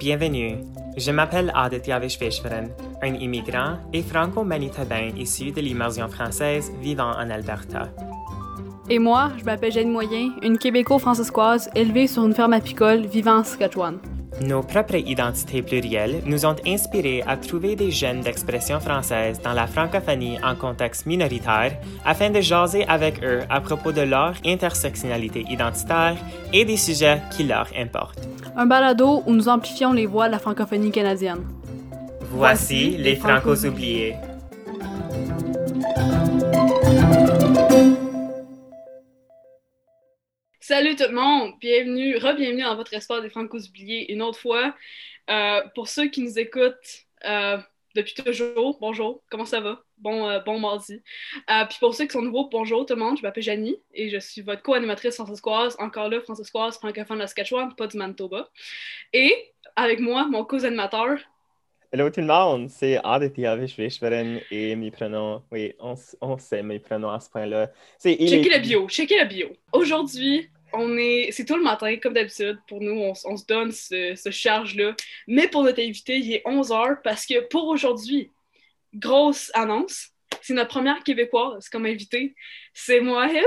Bienvenue, je m'appelle Aditya Vishveshwaran, un immigrant et franco-manitobain issu de l'immersion française vivant en Alberta. Et moi, je m'appelle Jeanne Moyen, une québéco-francescoise élevée sur une ferme apicole vivant en Saskatchewan. Nos propres identités plurielles nous ont inspirés à trouver des jeunes d'expression française dans la francophonie en contexte minoritaire afin de jaser avec eux à propos de leur intersectionnalité identitaire et des sujets qui leur importent. Un balado où nous amplifions les voix de la francophonie canadienne. Voici les Francos oubliés. Salut tout le monde, bienvenue, re-bienvenue dans votre espace des Francos oubliés une autre fois. Euh, pour ceux qui nous écoutent euh, depuis toujours, bonjour, comment ça va? Bon, euh, bon mardi. puis pour ceux qui sont nouveaux, bonjour tout le monde, je m'appelle Janie et je suis votre co-animatrice francescoise, encore là, francescoise, francophone de la Saskatchewan, pas du Manitoba. Et avec moi, mon co-animateur, Hello tout le monde, c'est Aditya Vishveshwaran et mes pronoms, oui, on, on, sait mes pronoms à ce point-là. Checkez est... la bio, checkez la bio. Aujourd'hui, on est, c'est tout le matin, comme d'habitude. Pour nous, on, se donne ce, charge-là. Mais pour notre invité, il est 11h parce que pour aujourd'hui, grosse annonce, c'est notre première Québécoise comme invitée. C'est moi, Hip.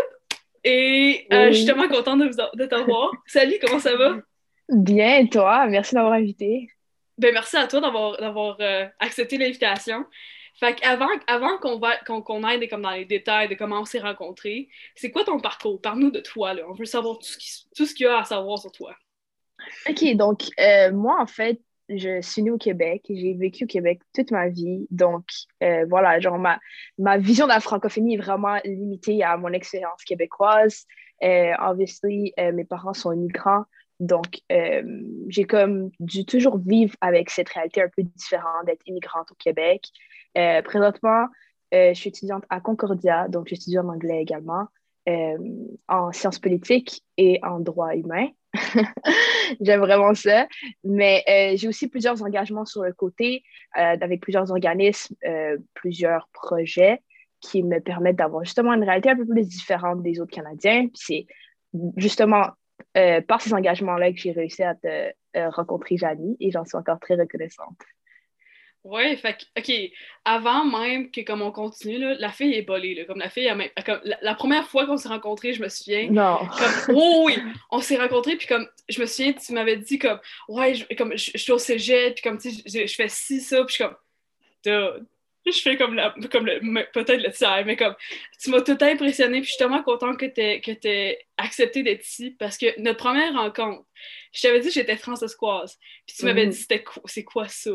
Et euh, je suis tellement contente de, vous, de t'avoir. Salut, comment ça va? Bien, et toi? Merci d'avoir invité. Ben, merci à toi d'avoir euh, accepté l'invitation. Fait qu'avant avant qu'on qu'on aille comme dans les détails de comment on s'est rencontrés, c'est quoi ton parcours? Parle-nous de toi, là. On veut savoir tout ce qu'il y a à savoir sur toi. OK, donc euh, moi, en fait, je suis née au Québec j'ai vécu au Québec toute ma vie. Donc, euh, voilà, genre, ma, ma vision de la francophonie est vraiment limitée à mon expérience québécoise. Euh, obviously, euh, mes parents sont immigrants. Donc, j'ai comme dû toujours vivre avec cette réalité un peu différente d'être immigrante au Québec. Euh, présentement, euh, je suis étudiante à Concordia, donc j'étudie en anglais également, euh, en sciences politiques et en droit humain. J'aime vraiment ça. Mais j'ai aussi plusieurs engagements sur le côté, avec plusieurs organismes, plusieurs projets qui me permettent d'avoir justement une réalité un peu plus différente des autres Canadiens. C'est justement par ces engagements-là que j'ai réussi à te rencontrer Janie et j'en suis encore très reconnaissante. Ouais, fait OK, avant même que comme on continue, là, la fille est bolée, là, comme la fille, comme, la, première fois qu'on s'est rencontrés, je me souviens, non. comme, oh, oui, on s'est rencontrés, puis comme, je me souviens, tu m'avais dit comme, ouais, je, comme, je, suis au cégep, puis comme, tu sais, je, fais ci, ça, puis je suis comme, je fais comme, la, comme peut-être le tiers, mais comme, tu m'as tout impressionné, puis je suis tellement contente que tu aies accepté d'être ici, parce que notre première rencontre, je t'avais dit que j'étais française, puis tu m'avais mm. dit, c'est quoi ça?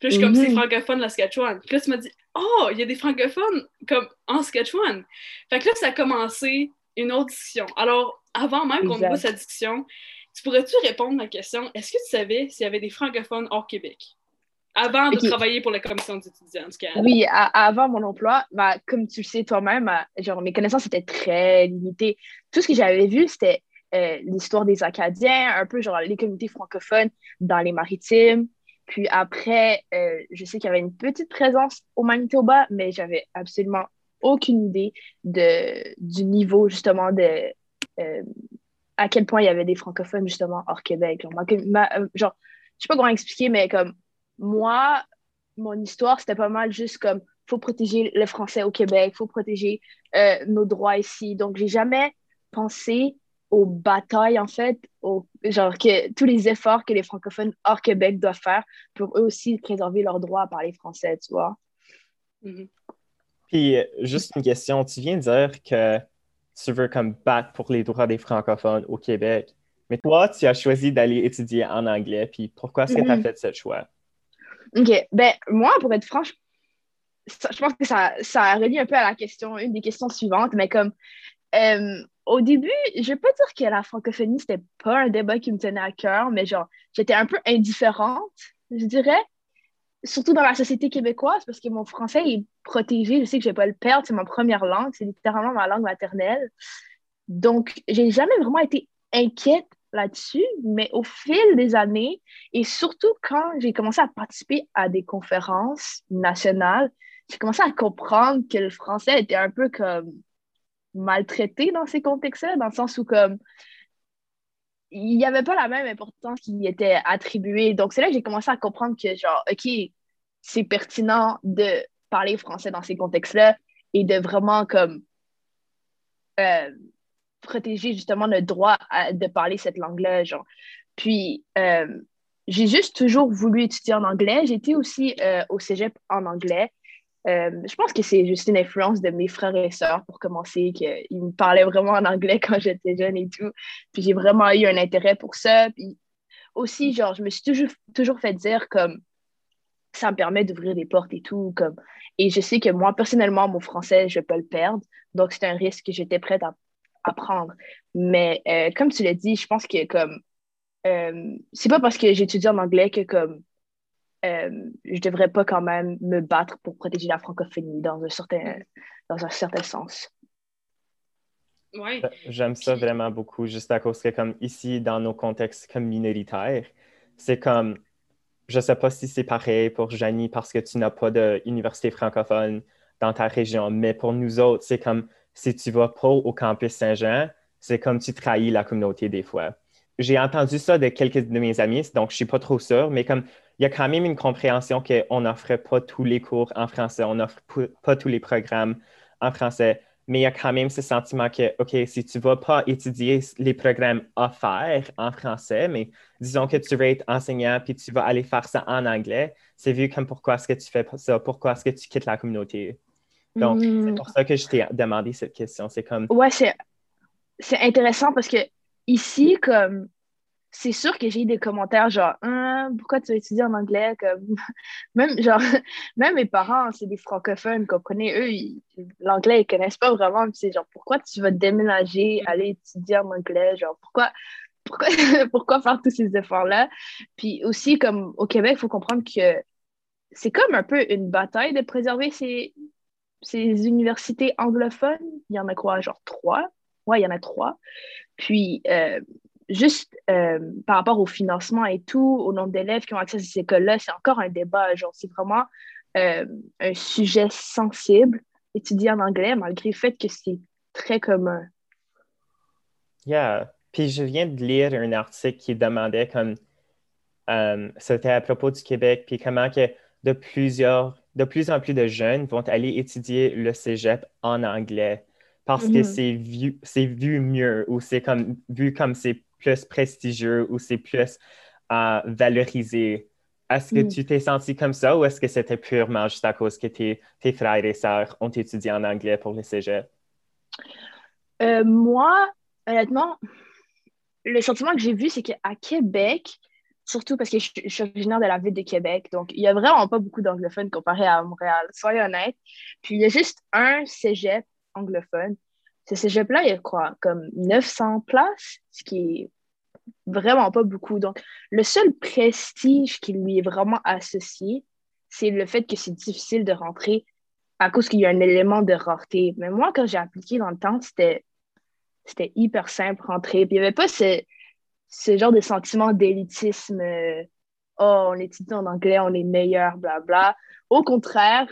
Puis là, je suis comme, c'est mhm. francophone la Saskatchewan. Puis là, tu m'as dit, oh, il y a des francophones comme en Saskatchewan. Fait que là, ça a commencé une autre discussion. Alors, avant même qu'on ouvre cette discussion, tu pourrais-tu répondre à la question, est-ce que tu savais s'il y avait des francophones hors Québec? Avant de travailler pour la commission d'étudiants du Canada. Oui, avant mon emploi, bah, comme tu le sais toi-même, genre, mes connaissances étaient très limitées. Tout ce que j'avais vu, c'était euh, l'histoire des Acadiens, un peu genre les communautés francophones dans les maritimes, puis après, euh, je sais qu'il y avait une petite présence au Manitoba, mais j'avais absolument aucune idée de, du niveau, justement, de euh, à quel point il y avait des francophones, justement, hors Québec. Genre, euh, genre je sais pas comment expliquer, mais comme moi, mon histoire, c'était pas mal juste comme faut protéger le français au Québec, faut protéger nos droits ici. Donc, j'ai jamais pensé aux batailles, en fait, au, genre que tous les efforts que les francophones hors Québec doivent faire pour eux aussi préserver leurs droits à parler français, tu vois. Mm-hmm. Puis, juste une question, tu viens de dire que tu veux comme battre pour les droits des francophones au Québec, mais toi, tu as choisi d'aller étudier en anglais, puis pourquoi est-ce que tu as mm-hmm. fait ce choix? OK, ben moi, pour être franche, je pense que ça, ça relie un peu à la question, une des questions suivantes, mais comme euh, au début, je vais pas dire que la francophonie, c'était pas un débat qui me tenait à cœur, mais genre, j'étais un peu indifférente, je dirais, surtout dans la société québécoise, parce que mon français est protégé, je sais que je vais pas le perdre, c'est ma première langue, c'est littéralement ma langue maternelle. Donc, j'ai jamais vraiment été inquiète là-dessus, mais au fil des années, et surtout quand j'ai commencé à participer à des conférences nationales, j'ai commencé à comprendre que le français était un peu comme maltraité dans ces contextes-là, dans le sens où comme il n'y avait pas la même importance qui était attribuée. Donc, c'est là que j'ai commencé à comprendre que, genre, OK, c'est pertinent de parler français dans ces contextes-là et de vraiment, comme, euh, protéger justement le droit de parler cette langue-là. Puis, euh, j'ai juste toujours voulu étudier en anglais. J'étais aussi euh, au cégep en anglais. Euh, je pense que c'est juste une influence de mes frères et sœurs pour commencer, qu'ils me parlaient vraiment en anglais quand j'étais jeune et tout. Puis j'ai vraiment eu un intérêt pour ça. Puis aussi, genre, je me suis toujours, toujours fait dire comme ça me permet d'ouvrir des portes et tout. Comme... Et je sais que moi, personnellement, mon français, je peux le perdre. Donc, c'est un risque que j'étais prête à, à, prendre. Mais euh, comme tu l'as dit, je pense que comme euh, c'est pas parce que j'étudie en anglais que comme euh, je devrais pas quand même me battre pour protéger la francophonie dans un certain, dans un certain sens. Ouais. J'aime ça vraiment beaucoup, juste à cause que, comme ici, dans nos contextes comme minoritaires, c'est comme, je sais pas si c'est pareil pour Janie parce que tu n'as pas d'université francophone dans ta région, mais pour nous autres, c'est comme si tu vas pas au campus Saint-Jean, c'est comme tu trahis la communauté des fois. J'ai entendu ça de quelques de mes amis, donc je suis pas trop sûre, mais comme il y a quand même une compréhension qu'on n'offre pas tous les cours en français, on n'offre pas tous les programmes en français, mais il y a quand même ce sentiment que, OK, si tu ne vas pas étudier les programmes offerts en français, mais disons que tu veux être enseignant puis tu vas aller faire ça en anglais, c'est vu comme pourquoi est-ce que tu fais ça, pourquoi est-ce que tu quittes la communauté? Donc, c'est hmm. pour ça que je t'ai demandé cette question. C'est comme. Ouais, c'est intéressant parce que ici, comme c'est sûr que j'ai eu des commentaires genre hein, pourquoi tu veux étudier en anglais comme même genre même mes parents c'est des francophones comprenez eux l'anglais ils connaissent pas vraiment c'est genre pourquoi tu vas déménager aller étudier en anglais genre pourquoi pourquoi, pourquoi faire tous ces efforts là puis aussi comme au Québec il faut comprendre que c'est comme un peu une bataille de préserver ces ces universités anglophones. Il y en a quoi genre trois? Ouais il y en a trois. Puis euh, juste euh, par rapport au financement et tout, au nombre d'élèves qui ont accès à ces écoles-là, c'est encore un débat. Genre, c'est vraiment euh, un sujet sensible, étudier en anglais, malgré le fait que c'est très commun. Yeah. Puis je viens de lire un article qui demandait comme euh, c'était à propos du Québec, puis comment que de plusieurs, de plus en plus de jeunes vont aller étudier le cégep en anglais parce que mm-hmm. c'est vu, c'est vu mieux ou c'est comme vu comme c'est plus prestigieux ou c'est plus euh, valorisé. Est-ce que mm. tu t'es senti comme ça ou est-ce que c'était purement juste à cause que tes, tes frères et sœurs ont étudié en anglais pour le cégep? Euh, moi, honnêtement, le sentiment que j'ai vu, c'est qu'à Québec, surtout parce que je, suis originaire de la ville de Québec, donc il n'y a vraiment pas beaucoup d'anglophones comparé à Montréal, soyez honnête. Puis il y a juste un cégep anglophone ce cégep-là, il y a quoi, comme 900 places, ce qui est vraiment pas beaucoup. Donc, le seul prestige qui lui est vraiment associé, c'est le fait que c'est difficile de rentrer à cause qu'il y a un élément de rareté. Mais moi, quand j'ai appliqué dans le temps, c'était, hyper simple rentrer. Puis il n'y avait pas ce, ce genre de sentiment d'élitisme. oh, on étudie en anglais, on est meilleur, bla bla. Au contraire,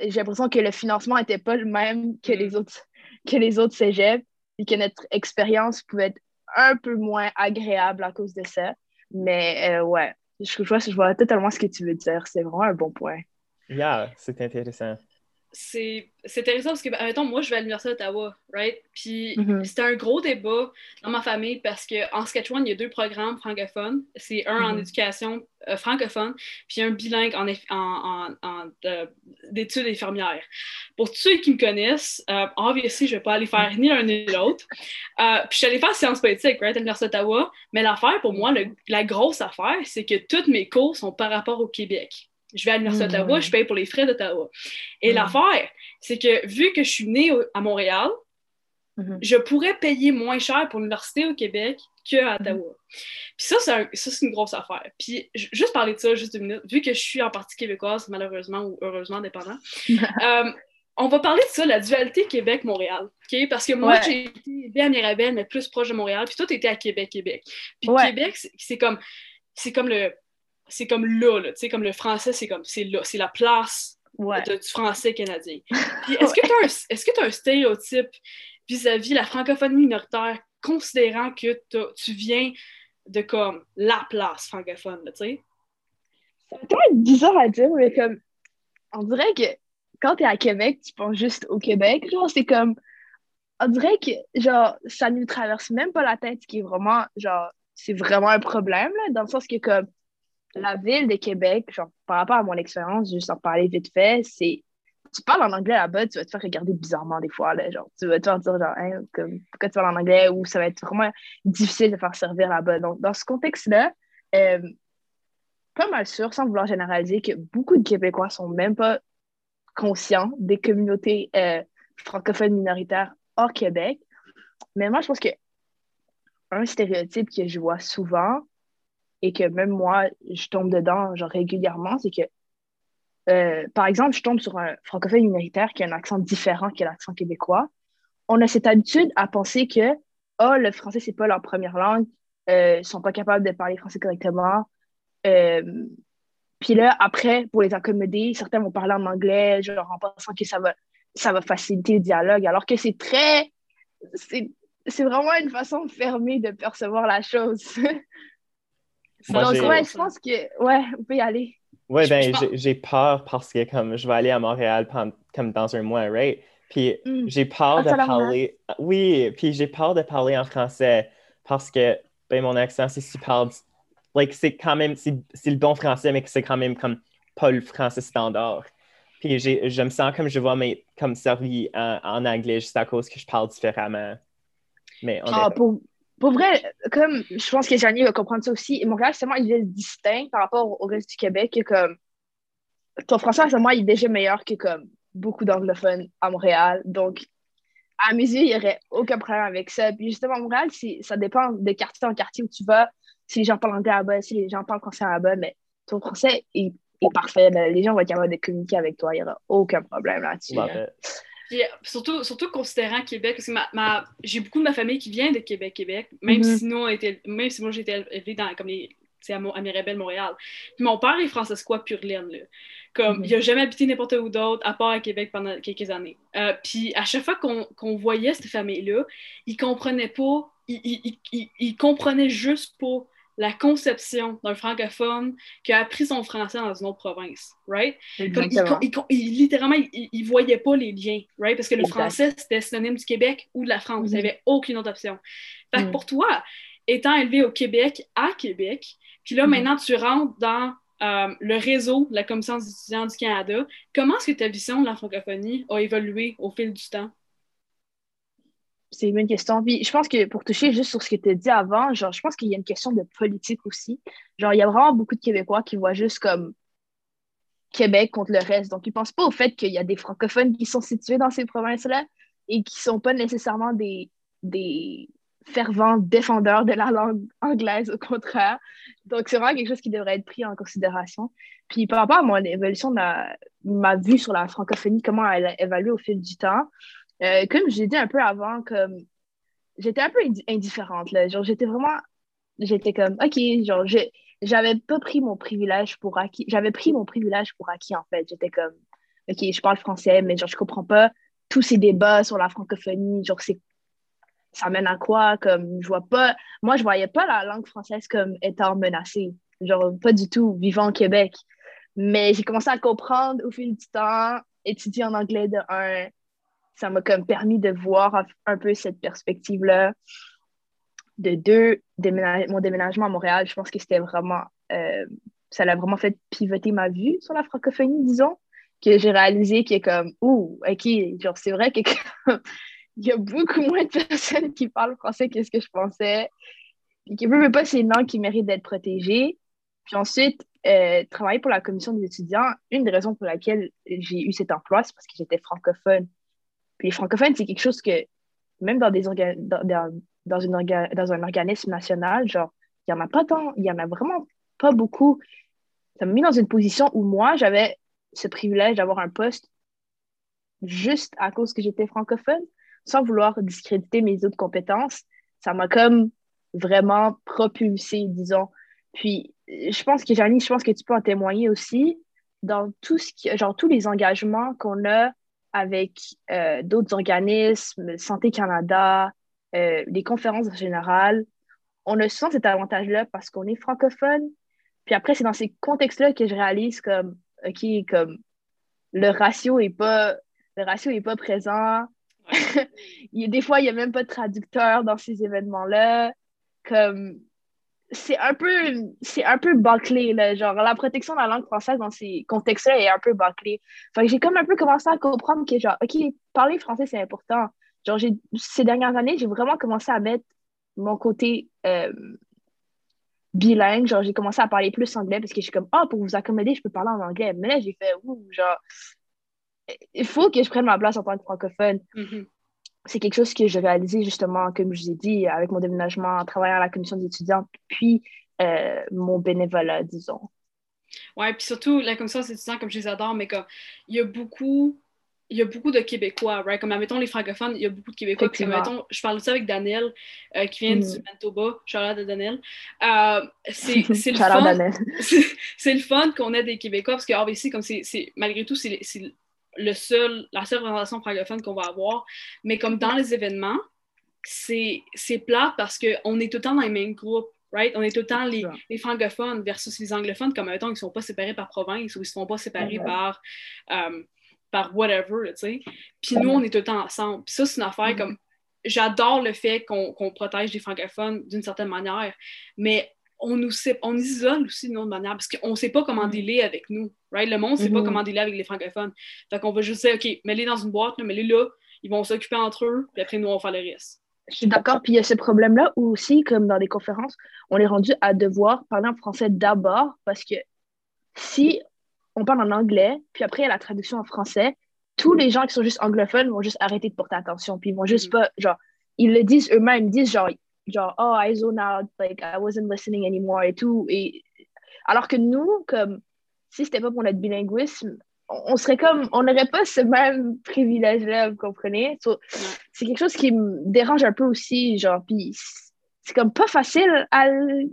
j'ai l'impression que le financement n'était pas le même que les autres que les autres cégeps, et que notre expérience pouvait être un peu moins agréable à cause de ça. Mais euh, ouais, je, vois, je vois totalement ce que tu veux dire. C'est vraiment un bon point. Yeah, c'est intéressant c'est intéressant parce que, mettons, moi, je vais à l'Université d'Ottawa, right? Puis mm-hmm. c'était un gros débat dans ma famille parce qu'en Saskatchewan, il y a deux programmes francophones. C'est un en mm-hmm. éducation euh, francophone, puis un bilingue en, en, en, d'études infirmières. Pour tous ceux qui me connaissent, euh, obviously, je ne vais pas aller faire ni l'un ni l'autre. Euh, puis je suis allée faire sciences politiques, right, à l'Université d'Ottawa. Mais l'affaire, pour moi, la grosse affaire, c'est que toutes mes cours sont par rapport au Québec. Je vais à l'Université d'Ottawa, je paye pour les frais d'Ottawa. Et l'affaire, c'est que vu que je suis née à Montréal, mm-hmm. je pourrais payer moins cher pour l'université au Québec qu'à mm-hmm. Ottawa. Puis ça, c'est une grosse affaire. Puis juste parler de ça, juste deux minutes, vu que je suis en partie québécoise, malheureusement ou heureusement, dépendant, euh, on va parler de ça, la dualité Québec-Montréal. ok? Parce que moi, j'ai été à Mirabel, mais plus proche de Montréal, puis toi, tu étais à Québec-Québec. Puis Québec, c'est comme, comme le c'est comme là, là tu sais, comme le français, c'est comme, c'est là, c'est la place du français canadien. est-ce que tu as, un, est-ce que tu as un stéréotype vis-à-vis la francophonie minoritaire considérant que tu viens de comme la place francophone, tu sais? C'est peut bizarre à dire, mais comme on dirait que quand tu es à Québec, tu penses juste au Québec. Genre, c'est comme on dirait que genre ça ne nous traverse même pas la tête, qui est vraiment genre c'est vraiment un problème là, dans le sens que comme la ville de Québec, genre par rapport à mon expérience, juste en parler vite fait, c'est tu parles en anglais là-bas, tu vas te faire regarder bizarrement des fois. Là, genre, tu vas te faire dire genre, hein, comme, pourquoi tu parles en anglais ou ça va être vraiment difficile de faire servir là-bas. Donc, dans ce contexte-là, euh, pas mal sûr, sans vouloir généraliser, que beaucoup de Québécois sont même pas conscients des communautés euh, francophones minoritaires hors Québec. Mais moi, je pense que un stéréotype que je vois souvent et que même moi, je tombe dedans genre régulièrement, c'est que euh, par exemple, je tombe sur un francophone minoritaire qui a un accent différent que l'accent québécois. On a cette habitude à penser que oh, le français, c'est pas leur première langue, euh, ils sont pas capables de parler français correctement. Euh, puis là, après, pour les accommoder, certains vont parler en anglais, genre en pensant que ça va, ça va faciliter le dialogue, alors que c'est très. C'est vraiment une façon fermée de percevoir la chose. Donc, ouais, je pense que. Ouais, on peut y aller. Oui, ben, j'ai peur parce que comme je vais aller à Montréal comme dans un mois, right? Puis mm. j'ai peur ah, de parler. Oui, puis j'ai peur de parler en français parce que ben, mon accent, c'est parle. Like, c'est quand même. C'est le bon français, mais c'est quand même comme pas le français standard. Puis je me sens comme je vois mes comme servi en, anglais juste à cause que je parle différemment. Mais ah, pour, pour, vrai, comme je pense que Janie va comprendre ça aussi, Montréal, c'est il est distinct par rapport au reste du Québec. Comme ton français, moi, il est déjà meilleur que comme beaucoup d'anglophones à Montréal. Donc, à mes yeux, il n'y aurait aucun problème avec ça. Puis justement, à Montréal, ça dépend de quartier en quartier où tu vas. Si les gens parlent anglais là-bas, si les gens parlent français là-bas, mais ton français est parfait. Les gens vont être capables de communiquer avec toi. Il n'y aura aucun problème là-dessus. Puis, surtout, surtout considérant Québec, parce que ma, j'ai beaucoup de ma famille qui vient de Québec, Québec, même, mm-hmm. si, nous, était, même si moi j'étais élevée dans comme les, à, à Mirabel, Montréal. Puis mon père est francescois pur laine, là. Comme, mm-hmm. il n'a jamais habité n'importe où d'autre, à part à Québec pendant quelques années. Euh, puis à chaque fois qu'on, voyait cette famille-là, il comprenait pas, il, il, il, il comprenait juste pas la conception d'un francophone qui a appris son français dans une autre province, right? Comme il, littéralement, il, ne voyait pas les liens, right? Parce que le français, c'était synonyme du Québec ou de la France. Il n'y mm-hmm. avait aucune autre option. Fait que mm. pour toi, étant élevé au Québec, à Québec, puis là, mm-hmm. maintenant, tu rentres dans euh, le réseau de la Commission des étudiants du Canada, comment est-ce que ta vision de la francophonie a évolué au fil du temps? C'est une bonne question. Je pense que pour toucher juste sur ce que tu as dit avant, genre, je pense qu'il y a une question de politique aussi. Genre, il y a vraiment beaucoup de Québécois qui voient juste comme Québec contre le reste. Donc, ils ne pensent pas au fait qu'il y a des francophones qui sont situés dans ces provinces-là et qui ne sont pas nécessairement des, des fervents défendeurs de la langue anglaise, au contraire. Donc, c'est vraiment quelque chose qui devrait être pris en considération. Puis, par rapport à mon évolution de ma vue sur la francophonie, comment elle a au fil du temps, euh, comme j'ai dit un peu avant, comme j'étais un peu indifférente. Genre, j'étais vraiment. J'étais comme, OK, genre, j'avais pas pris mon privilège pour acquis. J'avais pris mon privilège pour acquis, en fait. J'étais comme, OK, je parle français, mais genre, je comprends pas tous ces débats sur la francophonie. Genre, c'est ça mène à quoi? Comme, je vois pas. Moi, je voyais pas la langue française comme étant menacée. Genre, pas du tout, vivant au Québec. Mais j'ai commencé à comprendre au fil du temps, étudier en anglais de un, ça m'a comme permis de voir un peu cette perspective-là. De deux, mon déménagement à Montréal, je pense que c'était vraiment, euh, ça l'a vraiment fait pivoter ma vue sur la francophonie, disons, que j'ai réalisé que comme, ouh, ok, genre c'est vrai qu'il y a beaucoup moins de personnes qui parlent français que ce que je pensais, puis que même pas c'est une langue qui mérite d'être protégée. Puis ensuite, euh, travailler pour la commission des étudiants, une des raisons pour laquelle j'ai eu cet emploi, c'est parce que j'étais francophone les francophones, c'est quelque chose que, même dans, des dans, dans, une dans un organisme national, genre, il n'y en a pas tant, il y en a vraiment pas beaucoup. Ça m'a mis dans une position où moi, j'avais ce privilège d'avoir un poste juste à cause que j'étais francophone, sans vouloir discréditer mes autres compétences. Ça m'a comme vraiment propulsé, disons. Puis, je pense que, Janie, je pense que tu peux en témoigner aussi dans tout ce qui, genre, tous les engagements qu'on a avec euh, d'autres organismes, Santé Canada, euh, les conférences en général, on a souvent cet avantage-là parce qu'on est francophone. Puis après, c'est dans ces contextes-là que je réalise comme, OK, comme le ratio est pas, le ratio est pas présent. il des fois, il n'y a même pas de traducteur dans ces événements-là. Comme, c'est un peu c'est un peu bâclé là, genre la protection de la langue française dans ces contextes-là est un peu bâclée. Que j'ai comme un peu commencé à comprendre que genre OK, parler français c'est important. Genre ces dernières années, j'ai vraiment commencé à mettre mon côté euh, bilingue, genre j'ai commencé à parler plus anglais parce que je suis comme oh pour vous accommoder, je peux parler en anglais. Mais là j'ai fait ouh genre il faut que je prenne ma place en tant que francophone. Mm-hmm c'est quelque chose que j'ai réalisé justement, comme je vous ai dit, avec mon déménagement, en travaillant à la commission d'étudiants, puis euh, mon bénévolat, disons. Ouais, puis surtout, la commission d'étudiants, comme je les adore, mais comme, il y a beaucoup il y a beaucoup de Québécois, right? Comme, admettons, les francophones, il y a beaucoup de Québécois. Puis, admettons, je parle aussi avec Daniel, euh, qui vient du mm. Manitoba. Charlotte de Daniel. Euh, c'est le fun. c'est le fun qu'on ait des Québécois, parce que, ici, comme c'est, malgré tout, c'est le seul, la seule représentation francophone qu'on va avoir. Mais comme dans les événements, c'est plat parce qu'on est tout le temps dans les mêmes groupes. Right? On est tout le temps les, les francophones versus les anglophones, comme mettons, ils ne sont pas séparés par province ou ils ne sont pas séparés par, euh, par whatever. tu sais. Puis nous, on est tout le temps ensemble. Puis ça, c'est une affaire mm-hmm. comme. J'adore le fait qu'on protège les francophones d'une certaine manière, mais on nous on isole aussi d'une autre manière parce qu'on ne sait pas comment mm. dealer avec nous. Right? Le monde ne sait pas mm-hmm. comment dealer avec les francophones. Fait qu'on va juste dire, OK, mets-les dans une boîte, mets-les là, ils vont s'occuper entre eux, puis après, nous, on va faire le reste. Je suis d'accord. Puis il y a ce problème-là où aussi, comme dans des conférences, on est rendu à devoir parler en français d'abord parce que si on parle en anglais, puis après il y a la traduction en français, tous les gens qui sont juste anglophones vont juste arrêter de porter attention. Puis ils vont juste mm-hmm. pas, genre, ils le disent eux-mêmes, ils disent genre, genre, oh, I zone out, like, I wasn't listening anymore et tout. Et, alors que nous, comme, si c'était pas pour notre bilinguisme, on, serait comme, on n'aurait pas ce même privilège-là, vous comprenez? c'est quelque chose qui me dérange un peu aussi, genre, puis c'est comme pas facile à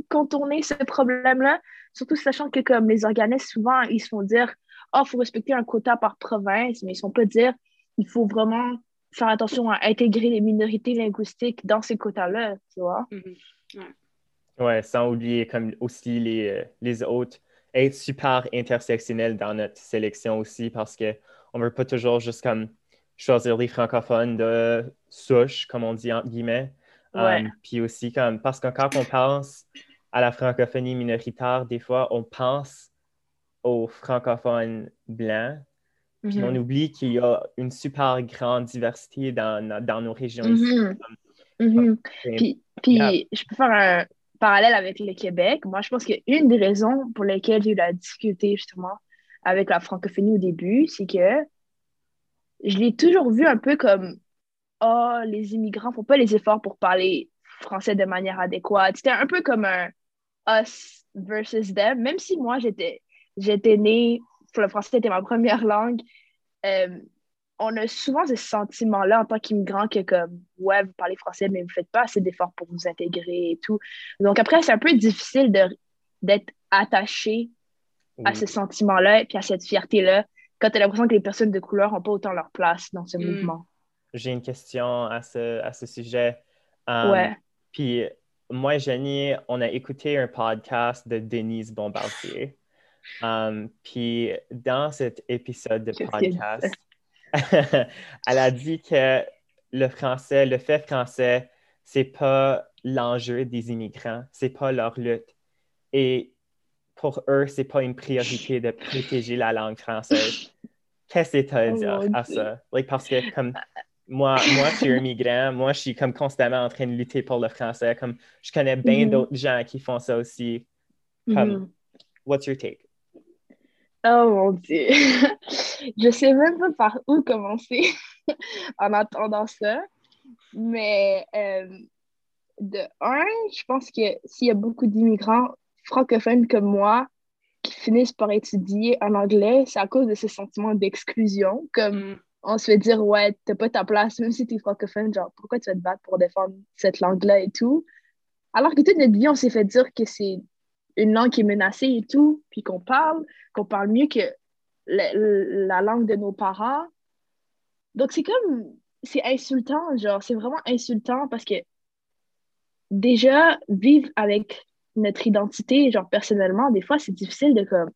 contourner ce problème-là, surtout sachant que comme les organismes, souvent, ils se font dire, oh, il faut respecter un quota par province, mais ils ne sont pas dire, il faut vraiment faire attention à intégrer les minorités linguistiques dans ces quotas-là, tu vois. Mm-hmm. ouais. sans oublier comme aussi les, euh, les autres, être super intersectionnel dans notre sélection aussi parce qu'on ne veut pas toujours juste comme choisir les francophones de souche, comme on dit entre guillemets. Ouais. Um, puis aussi comme parce que quand on pense à la francophonie minoritaire, des fois on pense aux francophones blancs, puis on oublie qu'il y a une super grande diversité dans, dans nos régions mm-hmm. Mm-hmm. Puis, puis je peux faire un parallèle avec le Québec. Moi, je pense qu'une des raisons pour lesquelles j'ai eu la difficulté justement avec la francophonie au début, c'est que je l'ai toujours vu un peu comme Oh, les immigrants font pas les efforts pour parler français de manière adéquate. C'était un peu comme un us versus them, même si moi j'étais j'étais née le français était ma première langue, euh, on a souvent ce sentiment-là en tant qu'immigrant que comme ouais, vous parlez français, mais vous ne faites pas assez d'efforts pour vous intégrer et tout. Donc après, c'est un peu difficile d'être attaché à ce sentiment-là et à cette fierté-là quand tu as l'impression que les personnes de couleur n'ont pas autant leur place dans ce mm. mouvement. J'ai une question à ce, à ce sujet. Um, ouais. Puis moi et Jenny, on a écouté un podcast de Denise Bombardier. Um, puis dans cet épisode de podcast, elle a dit que le français, le fait français, c'est pas l'enjeu des immigrants, c'est pas leur lutte. Et pour eux, c'est pas une priorité de protéger la langue française. Qu'est-ce que tu as à oh dire à ça? parce que comme moi, moi, je suis un migrant, moi, je suis comme constamment en train de lutter pour le français. Comme je connais bien mm-hmm. d'autres gens qui font ça aussi. Comme, mm-hmm. what's your take? Oh mon Dieu. je sais même pas par où commencer en attendant ça. Mais euh, de un, je pense que s'il y a beaucoup d'immigrants francophones comme moi qui finissent par étudier en anglais, c'est à cause de ce sentiment d'exclusion. Comme mm. on se fait dire, ouais, t'as pas ta place, même si t'es francophone, genre, pourquoi tu vas te battre pour défendre cette langue-là et tout? Alors que toute notre vie, on s'est fait dire que c'est une langue qui est menacée et tout, puis qu'on parle, qu'on parle mieux que la, langue de nos parents. Donc, c'est comme, c'est insultant, genre, c'est vraiment insultant parce que déjà, vivre avec notre identité, genre personnellement, des fois, c'est difficile de comme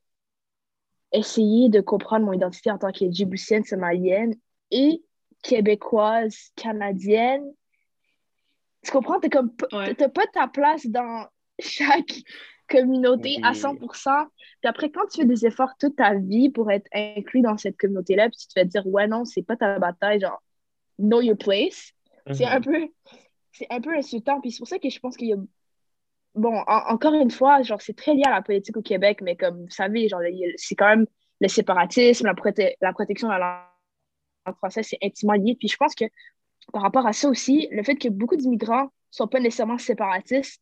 essayer de comprendre mon identité en tant que djiboutienne, somalienne et québécoise, canadienne. Tu comprends? T'as comme t'as pas ta place dans chaque communauté à 100%. Puis après, quand tu fais des efforts toute ta vie pour être inclus dans cette communauté-là, puis tu te fais dire, ouais, non, c'est pas ta bataille, genre, know your place, c'est un mhm. peu c'est un peu insultant. Puis c'est pour ça que je pense qu'il y a bon, encore une fois, genre, c'est très lié à la politique au Québec, mais comme vous savez, genre, c'est quand même le séparatisme, la, la protection de la langue française, c'est intimement lié. Puis je pense que par rapport à ça aussi, le fait que beaucoup d'immigrants ne sont pas nécessairement séparatistes,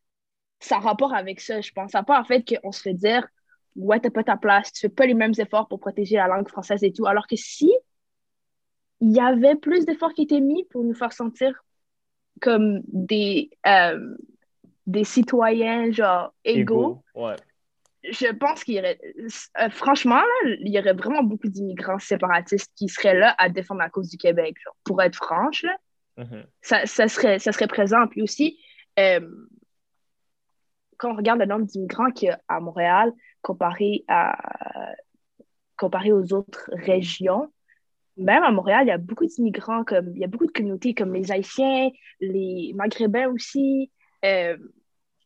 ça a rapport avec ça, je pense. Ça pas en fait qu'on se fait dire Ouais, t'as pas ta place, tu fais pas les mêmes efforts pour protéger la langue française et tout. Alors que si il y avait plus d'efforts qui étaient mis pour nous faire sentir comme des, euh, des citoyens, genre, égaux. Je pense qu'il y aurait, euh, franchement, il y aurait vraiment beaucoup d'immigrants séparatistes qui seraient là à défendre la cause du Québec. Genre, pour être franche, mm-hmm. ça, ça, serait, ça serait présent. Puis aussi, euh, quand on regarde le nombre d'immigrants qu'il y a à Montréal comparé, à, comparé aux autres régions, même à Montréal, il y a beaucoup d'immigrants, comme il y a beaucoup de communautés comme les Haïtiens, les Maghrébins aussi, euh,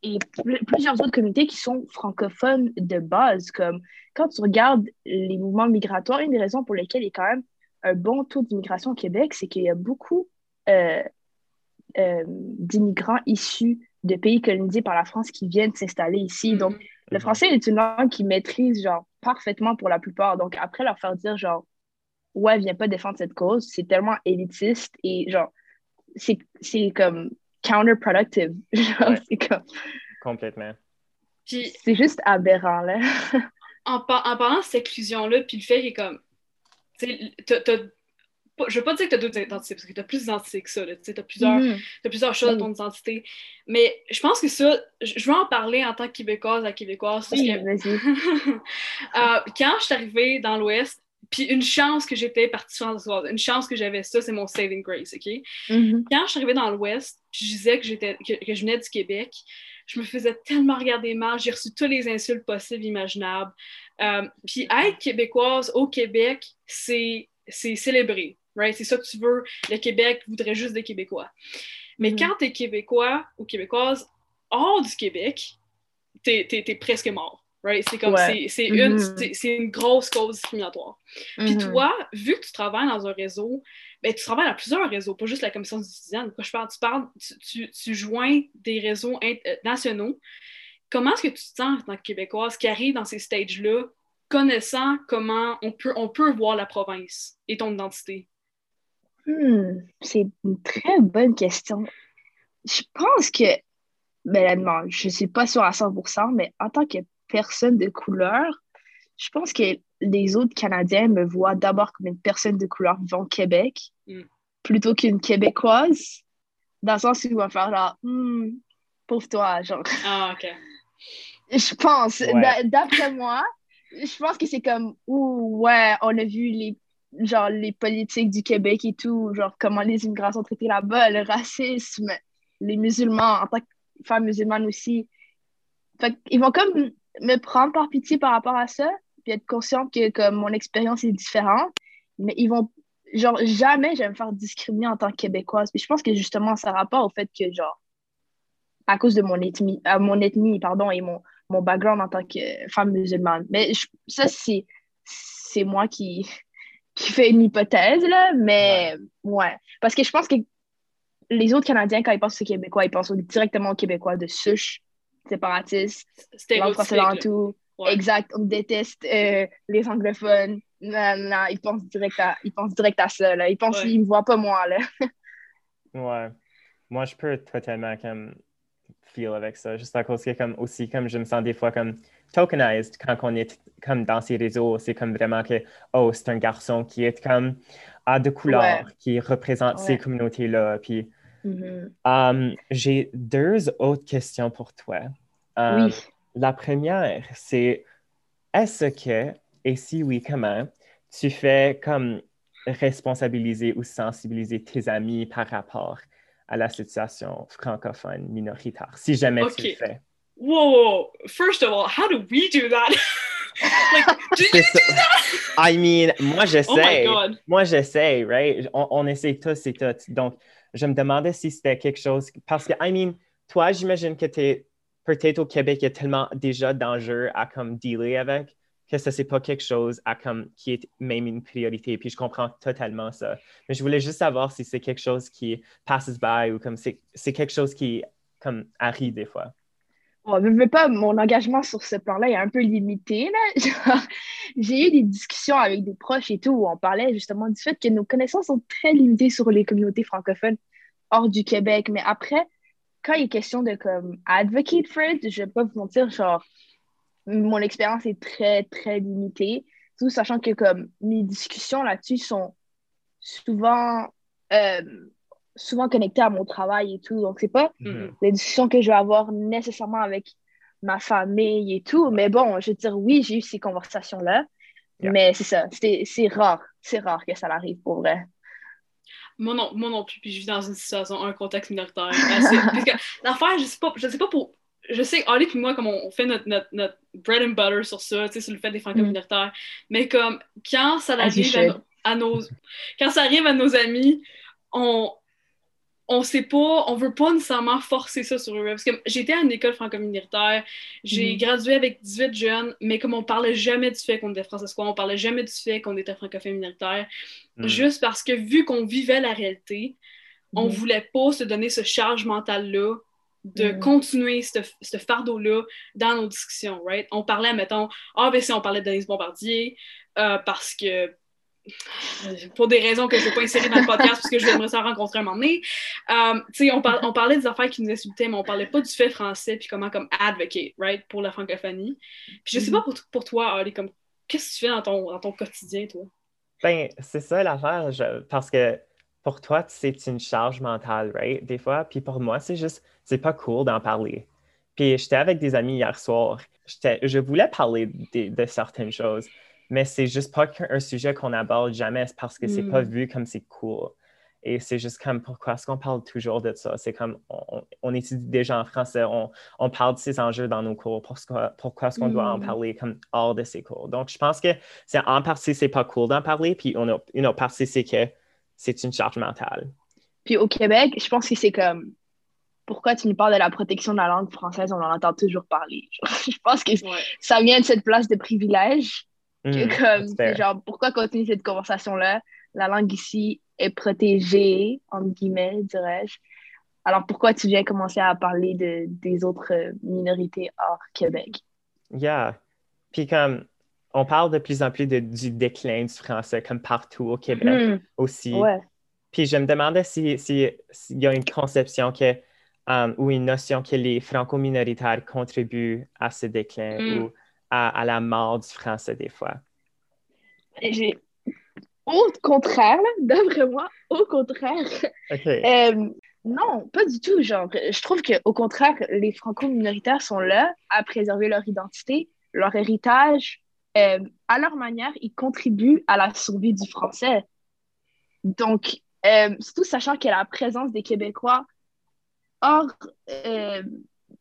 et plusieurs autres communautés qui sont francophones de base. Comme quand tu regardes les mouvements migratoires, une des raisons pour lesquelles il y a quand même un bon taux d'immigration au Québec, c'est qu'il y a beaucoup euh, euh, d'immigrants issus de pays colonisés par la France qui viennent s'installer ici. Mm-hmm. Donc, le français est une langue qu'ils maîtrisent genre parfaitement pour la plupart. Donc, après leur faire dire genre ouais, viens pas défendre cette cause, c'est tellement élitiste et genre c'est comme counterproductive. c'est comme... Complètement. c'est juste aberrant, là. en, en, parlant de cette exclusion-là, puis le fait qu'il est comme. Je veux pas dire que tu as d'autres identités, parce que tu as plus d'identités que ça. Tu as plusieurs, mm. plusieurs choses dans ton identité. Mais je pense que ça, je veux en parler en tant que Québécoise à Québécoise. Oui, vas-y. Euh, quand je suis arrivée dans l'Ouest, puis une chance que j'étais partie sur une chance que j'avais ça, c'est mon saving grace, OK? Mm-hmm. Quand je suis arrivée dans l'Ouest, je disais que, j'étais, que, je venais du Québec, je me faisais tellement regarder mal, j'ai reçu tous les insultes possibles, imaginables. Euh, puis être québécoise au Québec, c'est, c'est célébré, right? C'est ça que tu veux. Le Québec voudrait juste des Québécois. Mais mm-hmm. quand tu es québécois ou québécoise hors du Québec, t'es, es presque mort. C'est comme, c'est une, mm-hmm. une, grosse cause discriminatoire. Puis mm-hmm. toi, vu que tu travailles dans un réseau, ben, tu travailles dans plusieurs réseaux, pas juste la commission étudiante. Quand je parle, tu parles, tu, tu, joins des réseaux euh, nationaux. Comment est-ce que tu te sens en tant que Québécoise qui arrive dans ces stages-là, connaissant comment on peut, on peut voir la province et ton identité? Hmm, c'est une très bonne question. Je pense que, ben, je ne suis pas sûre à 100%, mais en tant que personne de couleur, je pense que les autres Canadiens me voient d'abord comme une personne de couleur vivant au Québec mm. plutôt qu'une Québécoise, dans le sens où ils vont faire genre, hmm, pauvre toi, genre. Ah, OK. Je pense, d'après moi, je pense que c'est comme, ouh, ouais, on a vu les, genre, les politiques du Québec et tout, genre, comment les immigrants sont traités là-bas, le racisme, les musulmans, en tant que femme musulmane aussi. Fait ils vont comme me prendre par pitié par rapport à ça, puis être consciente que comme mon expérience est différente, mais ils vont genre jamais je vais me faire discriminer en tant que québécoise. Puis je pense que justement ça rapport au fait que genre à cause de mon ethnie, à mon ethnie pardon et mon, mon background en tant que femme musulmane. Mais ça c'est c'est moi qui qui fait une hypothèse là, mais ouais. parce que je pense que les autres Canadiens quand ils pensent au Québécois, ils pensent directement aux Québécois de souche séparatiste, langue française en tout. Exact, on déteste euh, les anglophones. Non, non, ils pensent direct à, ils pensent direct à ça. Là. Ils pensent qu'ils me voient pas moi. Là. ouais. Moi, je peux totalement comme feel avec ça, juste à cause que comme aussi comme je me sens des fois comme tokenized quand on est comme dans ces réseaux, c'est comme vraiment que oh c'est un garçon qui est comme à de couleurs, qui représente ces communautés-là, puis Mm-hmm. Um, j'ai deux autres questions pour toi. Um, la première, c'est est-ce que, et si oui, comment, tu fais comme responsabiliser ou sensibiliser tes amis par rapport à la situation francophone minoritaire, si jamais tu Ok. le fais. Whoa, first of all, how do we do that? like, do you do that? I mean, moi, Oh my j'essaie. god. moi, j'essaie, right? On, on essaie tous et toutes. Donc, je me demandais si c'était quelque chose. Parce que, I mean, toi, j'imagine que tu es peut-être au Québec, il y a tellement déjà d'enjeux à comme dealer avec que ça, c'est pas quelque chose qui est même une priorité. Puis je comprends totalement ça. Mais je voulais juste savoir si c'est quelque chose qui passes by ou comme c'est quelque chose qui comme arrive des fois. Bon, je veux pas, mon engagement sur ce plan-là est un peu limité. J'ai eu des discussions avec des proches et tout où on parlait justement du fait que nos connaissances sont très limitées sur les communautés francophones hors du Québec. Mais après, quand il est question de comme advocate for it, je vais pas vous mentir, genre, mon expérience est très, très limitée. Tout sachant que comme mes discussions là-dessus sont souvent, euh, souvent connectées à mon travail et tout. Donc, c'est pas Mhm. les discussions que je vais avoir nécessairement avec ma famille et tout. Mais bon, je veux dire, oui, j'ai eu ces conversations-là. Yeah. Mais c'est ça, c'est c'est rare. C'est rare que ça arrive pour vrai. Moi non, moi non plus, puis je vis dans une situation, un contexte minoritaire. assez- parce que l'affaire, je sais pas, je sais pas pour. Je sais, Ali puis moi, comme on, fait notre, notre, notre bread and butter sur ça, tu sais, sur le fait des Mm. minoritaires, mais comme quand ça arrive à, nos. Quand ça arrive à nos amis, on. On sait pas, on veut pas nécessairement forcer ça sur eux. Parce que j'étais à une école franco-minoritaire, j'ai Mhm. gradué avec 18 jeunes, mais comme on parlait jamais du fait qu'on était franciscois, on parlait jamais du fait qu'on était francophone minoritaire, Mm. juste parce que vu qu'on vivait la réalité, on voulait pas se donner ce charge mental-là de Mhm. continuer ce, ce fardeau-là dans nos discussions, right? On parlait, mettons, ah, ben si on parlait de Denise Bombardier, euh, parce que pour des raisons que je ne vais pas insérer dans le podcast parce que je voudrais ça rencontrer un moment donné. Tu sais, on, par- on parlait des affaires qui nous insultaient, mais on parlait pas du fait français puis comment comme advocate, right, pour la francophonie. Puis je sais Mhm. pas pour, pour toi, Ali, comme qu'est-ce que tu fais dans ton, dans ton quotidien, toi? Ben, c'est ça l'affaire, je- parce que pour toi, c'est une charge mentale, right? Des fois, puis pour moi, c'est juste, c'est pas cool d'en parler. Puis j'étais avec des amis hier soir, je voulais parler de, de certaines choses, mais c'est juste pas un sujet qu'on aborde jamais, c'est parce que c'est Mm. pas vu comme c'est cool. Et c'est juste comme, pourquoi est-ce qu'on parle toujours de ça? C'est comme, on, on étudie déjà en français, on, on parle de ces enjeux dans nos cours, pourquoi, pourquoi est-ce qu'on doit en Mm. parler comme hors de ces cours? Donc, je pense que c'est en partie, c'est pas cool d'en parler, puis on a, une autre partie, c'est que c'est une charge mentale. Puis au Québec, je pense que c'est comme pourquoi tu nous parles de la protection de la langue française, on en entend toujours parler. Je pense que Ouais. ça vient de cette place de privilège que Mm, comme genre pourquoi continuer cette conversation-là? La langue ici est protégée, entre guillemets, dirais-je. Alors pourquoi tu viens commencer à parler de, des autres minorités hors Québec? Yeah. Puis comme, on parle de plus en plus de- du déclin du français, comme partout au Québec Hmm, aussi. ouais. Puis je me demandais si- si- s'il y a une conception que, um, ou une notion que les franco-minoritaires contribuent à ce déclin Mm. ou à, à la mort du français des fois. J'ai- Au contraire, d'après moi, au contraire. Euh, non, pas du tout. Genre, je trouve qu'au contraire, les franco-minoritaires sont là à préserver leur identité, leur héritage. Euh, à leur manière, ils contribuent à la survie du français. Donc, euh, surtout sachant que la présence des Québécois hors euh,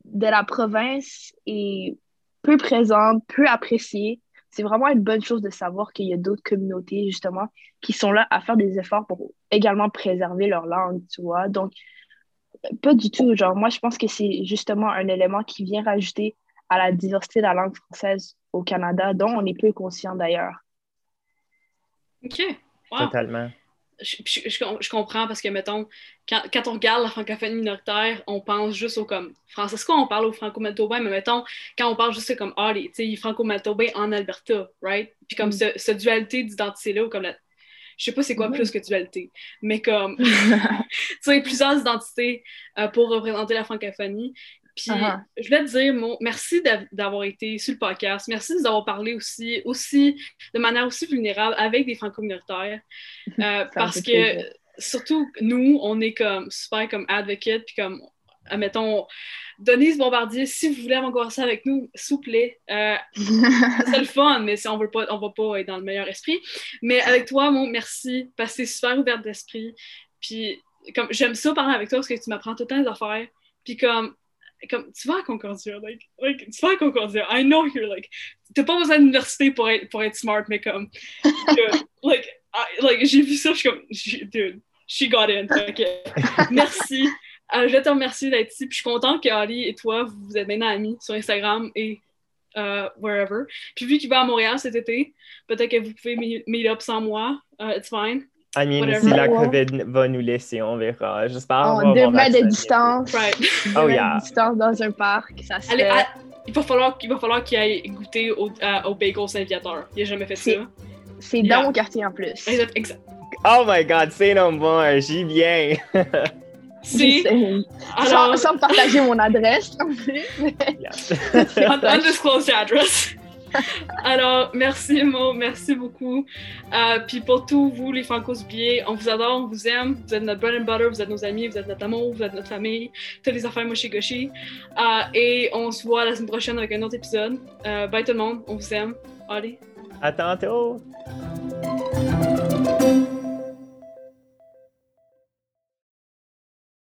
de la province est peu présente, peu appréciée. C'est vraiment une bonne chose de savoir qu'il y a d'autres communautés, justement, qui sont là à faire des efforts pour également préserver leur langue, tu vois. Donc, pas du tout. Genre, moi, je pense que c'est justement un élément qui vient rajouter à la diversité de la langue française au Canada, dont on est peu conscient d'ailleurs. OK. Wow. Totalement. je, je- je- je comprends parce que, mettons, quand, quand on regarde la francophonie minoritaire, on pense juste au comme français. C'est quoi, on parle au franco-manitobain, mais mettons, quand on parle juste comme, ah, les, tu sais, les franco-manitobains en Alberta, right? Puis comme Mm. ce, ce dualité d'identité-là, ou comme la. Je sais pas c'est quoi Mhm. plus que dualité, mais comme, tu sais, plusieurs identités euh, pour représenter la francophonie. Puis, Uh-huh. je voulais te dire, mon, merci d'av- d'avoir été sur le podcast. Merci de nous avoir parlé aussi, aussi de manière aussi vulnérable avec des franco-minoritaires. Euh, parce que, plaisir. surtout, nous, on est comme super comme advocate, puis comme, admettons, Denise Bombardier, si vous voulez avoir conversé avec nous, s'il vous plaît, euh, c'est le fun, mais si on veut pas, on va pas être dans le meilleur esprit. Mais avec toi, mon merci, parce que t'es super ouverte d'esprit. Puis comme j'aime ça parler avec toi parce que tu m'apprends tout le temps des affaires. Puis comme, comme tu vas à Concordia, like, like, tu vas à Concordia. I know you're like, t'as pas besoin d'université pour être, pour être smart, mais comme, dude, like, I- like j'ai vu ça, je suis comme, dude, she got in. Merci. Euh, je te remercie d'être ici. Puis je suis contente que Ali et toi, vous, êtes maintenant amis sur Instagram et euh, wherever. Puis vu qu'il va à Montréal cet été, peut-être que vous pouvez meet meet up sans moi. Uh, it's fine. I mean, Whatever. si la. COVID va nous laisser, on verra. J'espère avoir deux mètres de distance. Right. Oh, yeah. de distance dans un parc, ça se Allez, fait. à- il va falloir, il va falloir qu'il aille goûter au, à- au bagel Saint-Viateur. Il n'a jamais fait ça. C'est Yeah. dans mon quartier en plus. Exact. exact. Oh my god, c'est non bon, j'y viens. C'est. C'est- Alors, Sans, sans partager mon adresse en plus. Yes. un- undisclosed address. Alors, merci Mo, merci beaucoup. Euh, Puis pour tous vous, les Francos billets, on vous adore, on vous aime. Vous êtes notre bread and butter, vous êtes nos amis, vous êtes notre amour, vous êtes notre famille, toutes les affaires moshi. Euh, et on se voit la semaine prochaine avec un autre épisode. Euh, bye tout le monde, on vous aime. Allez. À tantôt.